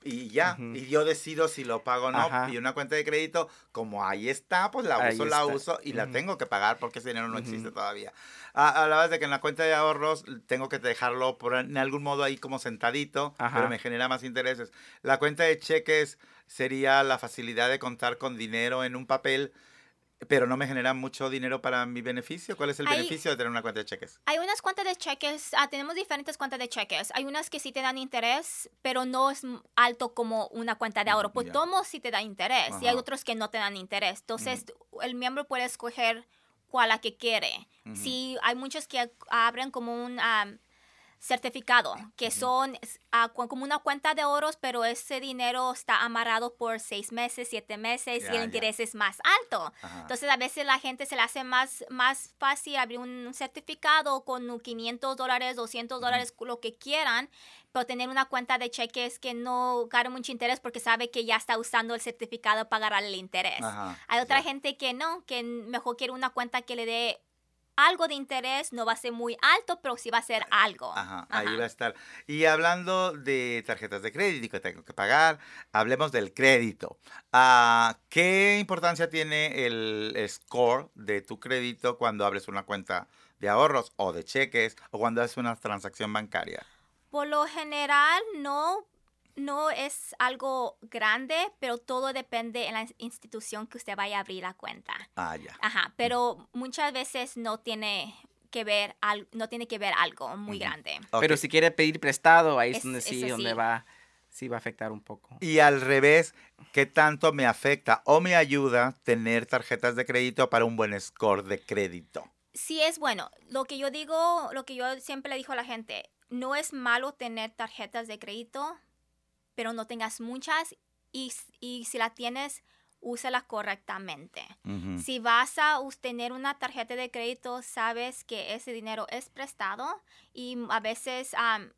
y ya. Y yo decido si lo pago o no. Ajá. Y una cuenta de crédito, como ahí está, pues la Ahí uso, la uso y la tengo que pagar porque ese dinero no existe todavía. Ah, hablabas de que en la cuenta de ahorros tengo que dejarlo por en algún modo ahí como sentadito, Ajá. pero me genera más intereses. La cuenta de cheques sería la facilidad de contar con dinero en un papel, pero no me genera mucho dinero para mi beneficio. ¿Cuál es el Ahí- beneficio de tener una cuenta de cheques? Hay unas cuentas de cheques, ah, tenemos diferentes cuentas de cheques. Hay unas que sí te dan interés, pero no es alto como una cuenta de ahorro. Pues Ya. tomo sí te da interés y hay otros que no te dan interés. Entonces, el miembro puede escoger cuál la que quiere. Ujú. Si hay muchos que abren como un am, certificado, que son ah, como una cuenta de ahorros, pero ese dinero está amarrado por seis meses, siete meses y el interés es más alto. Ajá. Entonces, a veces la gente se le hace más, más fácil abrir un certificado con 500 dólares, 200 dólares, lo que quieran, pero tener una cuenta de cheques que no gana mucho interés porque sabe que ya está usando el certificado para ganar el interés. Ajá, Hay otra gente que no, que mejor quiere una cuenta que le dé algo de interés, no va a ser muy alto, pero sí va a ser algo. Ajá, ahí va a estar. Y hablando de tarjetas de crédito que tengo que pagar, hablemos del crédito. Ah, ¿Qué importancia tiene el score de tu crédito cuando abres una cuenta de ahorros o de cheques o cuando haces una transacción bancaria? Por lo general, no, no es algo grande, pero todo depende en la institución que usted vaya a abrir la cuenta. Ah, ya. Ajá, pero muchas veces no tiene que ver, al- no tiene que ver algo muy grande. Pero si quiere pedir prestado, ahí es, Es- donde sí, donde sí. va, sí va a afectar un poco. Y al revés, ¿qué tanto me afecta o me ayuda tener tarjetas de crédito para un buen score de crédito? Sí es bueno. Lo que yo digo, lo que yo siempre le digo a la gente, no es malo tener tarjetas de crédito, pero no tengas muchas y, y si la tienes, úsala correctamente. Ujú. Si vas a tener una tarjeta de crédito, sabes que ese dinero es prestado y a veces am,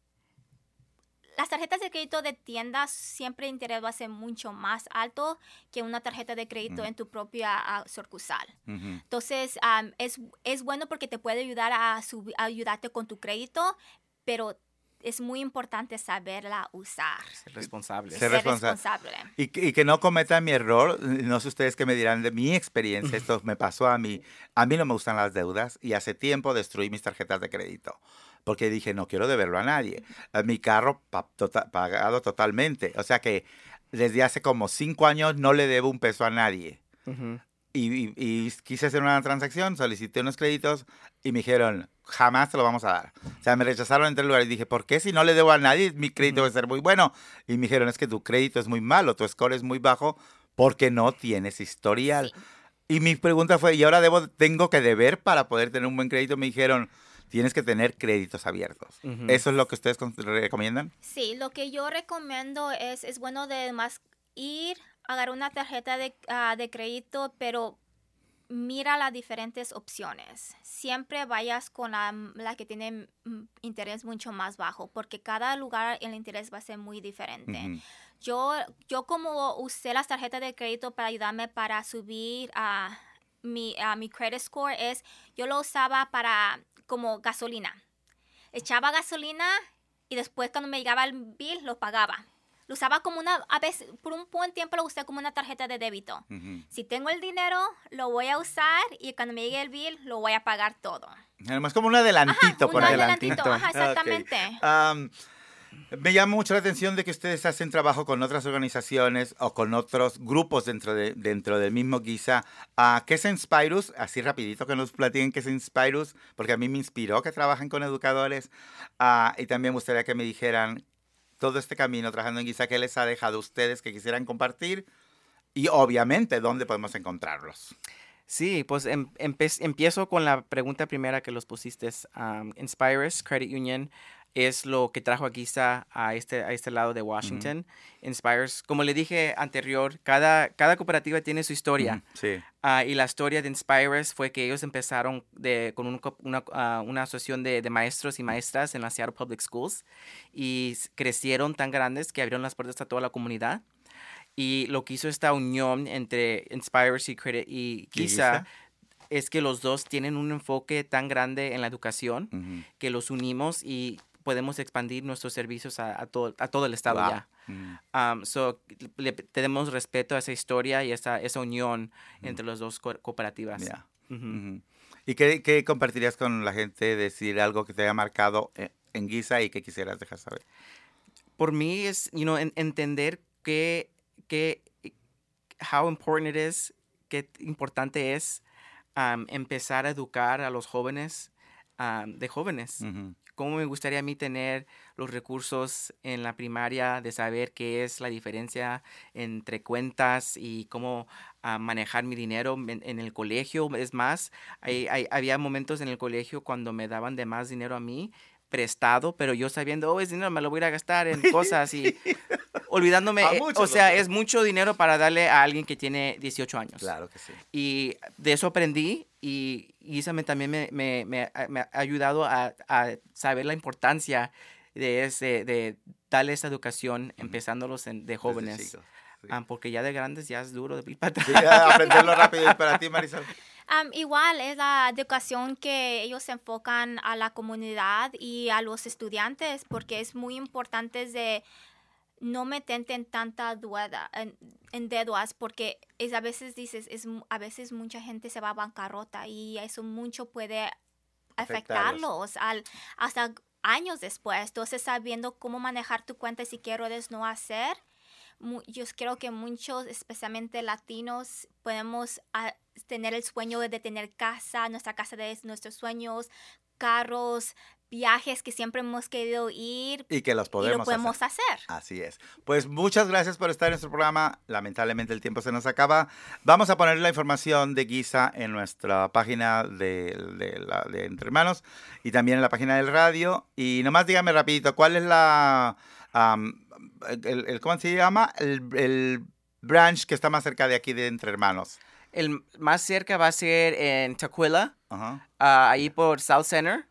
las tarjetas de crédito de tiendas siempre el interés va a ser mucho más alto que una tarjeta de crédito en tu propia ah, sucursal. Ujú. Entonces, am, es, es bueno porque te puede ayudar a ayudarte con tu crédito, pero es muy importante saberla usar. Ser responsables. Ser Ser responsa- responsable. Y, que- y que no cometan mi error, no sé ustedes qué me dirán de mi experiencia, esto me pasó a mí, a mí no me gustan las deudas y hace tiempo destruí mis tarjetas de crédito, porque dije, no quiero deberlo a nadie. Eh, Mi carro pa- tota- pagado totalmente, o sea que desde hace como cinco años no le debo un peso a nadie. Ujú. Y, y- y quise hacer una transacción, solicité unos créditos y me dijeron, jamás te lo vamos a dar. O sea, me rechazaron en tres lugares. Y dije, ¿por qué si no le debo a nadie? Mi crédito va a ser muy bueno. Y me dijeron, es que tu crédito es muy malo, tu score es muy bajo porque no tienes historial. Y mi pregunta fue, ¿y ahora debo, tengo que deber para poder tener un buen crédito? Me dijeron, tienes que tener créditos abiertos. Ujú. ¿Eso es lo que ustedes recomiendan? Sí, lo que yo recomiendo es, es bueno de más ir, agarrar una tarjeta de, ah, de crédito, pero mira las diferentes opciones. Siempre vayas con la, la que tiene mm, interés mucho más bajo, porque cada lugar el interés va a ser muy diferente. Yo, yo como usé las tarjetas de crédito para ayudarme para subir a mi, a mi credit score es, yo lo usaba para como gasolina. Echaba gasolina y después cuando me llegaba el bill lo pagaba. Lo usaba como una, a veces, por un buen tiempo lo usé como una tarjeta de débito. Ujú. Si tengo el dinero, lo voy a usar y cuando me llegue el bill, lo voy a pagar todo. Además, como un adelantito Un por ahí. adelantito. adelantito, ajá, exactamente. Am, me llama mucho la atención de que ustedes hacen trabajo con otras organizaciones o con otros grupos dentro, de, dentro del mismo Giza. Ah, ¿Qué es Inspirus? Así rapidito que nos platiquen qué es Inspirus, porque a mí me inspiró que trabajen con educadores. Ah, y también me gustaría que me dijeran todo este camino trabajando en Giza, ¿qué les ha dejado ustedes que quisieran compartir? Y obviamente, ¿dónde podemos encontrarlos? Sí, pues em- empiezo con la pregunta primera que los pusiste. Um, Inspirus Credit Union es lo que trajo a Giza a este, a este lado de Washington. Inspires, como le dije anterior, cada, cada cooperativa tiene su historia. Sí. Ah, y la historia de Inspires fue que ellos empezaron de, con un co- una, ah, una asociación de, de maestros y maestras en la Seattle Public Schools y crecieron tan grandes que abrieron las puertas a toda la comunidad. Y lo que hizo esta unión entre Inspires y, Credit y ¿Y Giza es que los dos tienen un enfoque tan grande en la educación que los unimos y podemos expandir nuestros servicios a, a todo, a todo el estado Wow. ya. Mm. Um, so, le tenemos respeto a esa historia y esa, esa unión entre las dos co- cooperativas. Ujú. ¿Y qué, qué compartirías con la gente? Decir algo que te haya marcado eh, en Giza y que quisieras dejar saber. Por mí es, you know, en- entender que, que, how important it is, qué importante es um, empezar a educar a los jóvenes um, de jóvenes. Cómo me gustaría a mí tener los recursos en la primaria de saber qué es la diferencia entre cuentas y cómo ah, manejar mi dinero en, en el colegio. Es más, hay- hay- había momentos en el colegio cuando me daban de más dinero a mí prestado, pero yo sabiendo, oh, es dinero, me lo voy a gastar en cosas y olvidándome, eh, o sea, es mucho dinero para darle a alguien que tiene 18 años. Claro que sí. Y de eso aprendí y Isa me, también me, me- me ha- ayudado a, a saber la importancia de, ese, de darle esa educación empezándolos en- de jóvenes. sí. Ah, porque ya de grandes ya es duro de ir para atrás. Sí, aprenderlo rápido. ¿Y para ti, Marisol? Am, igual es la educación que ellos se enfocan a la comunidad y a los estudiantes porque es muy importante de no meterte en tanta duda, en, en deudas porque es a veces dices, es, a veces mucha gente se va a bancarrota y eso mucho puede Afectarlos. afectarlos al, hasta años después. Entonces, sabiendo cómo manejar tu cuenta y si qué errores no hacer, yo creo que muchos, especialmente latinos, podemos ah, tener el sueño de tener casa, nuestra casa de nuestros sueños, carros, viajes que siempre hemos querido ir Y que los y podemos lo podemos hacer. hacer. Así es. Pues muchas gracias por estar en nuestro programa. Lamentablemente el tiempo se nos acaba. Vamos a poner la información de Guisa en nuestra página de, de la- de Entre Hermanos y también en la página del radio. Y nomás dígame rapidito, ¿cuál es la... am, el, el- ¿Cómo se llama? El, el branch que está más cerca de aquí de Entre Hermanos. El más cerca va a ser en Ajá. ah, ahí por South Center.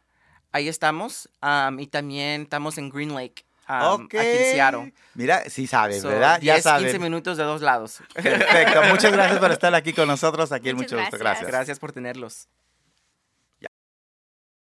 Ahí estamos. am, y también estamos en Green Lake. um, ok. aquí en Seattle. Mira, sí sabes, So, ¿verdad? 10, ya 15 sabes. minutos de dos lados. Perfecto. Muchas gracias por estar aquí con nosotros. Aquí Muchas mucho gusto. Gracias. Gracias por tenerlos.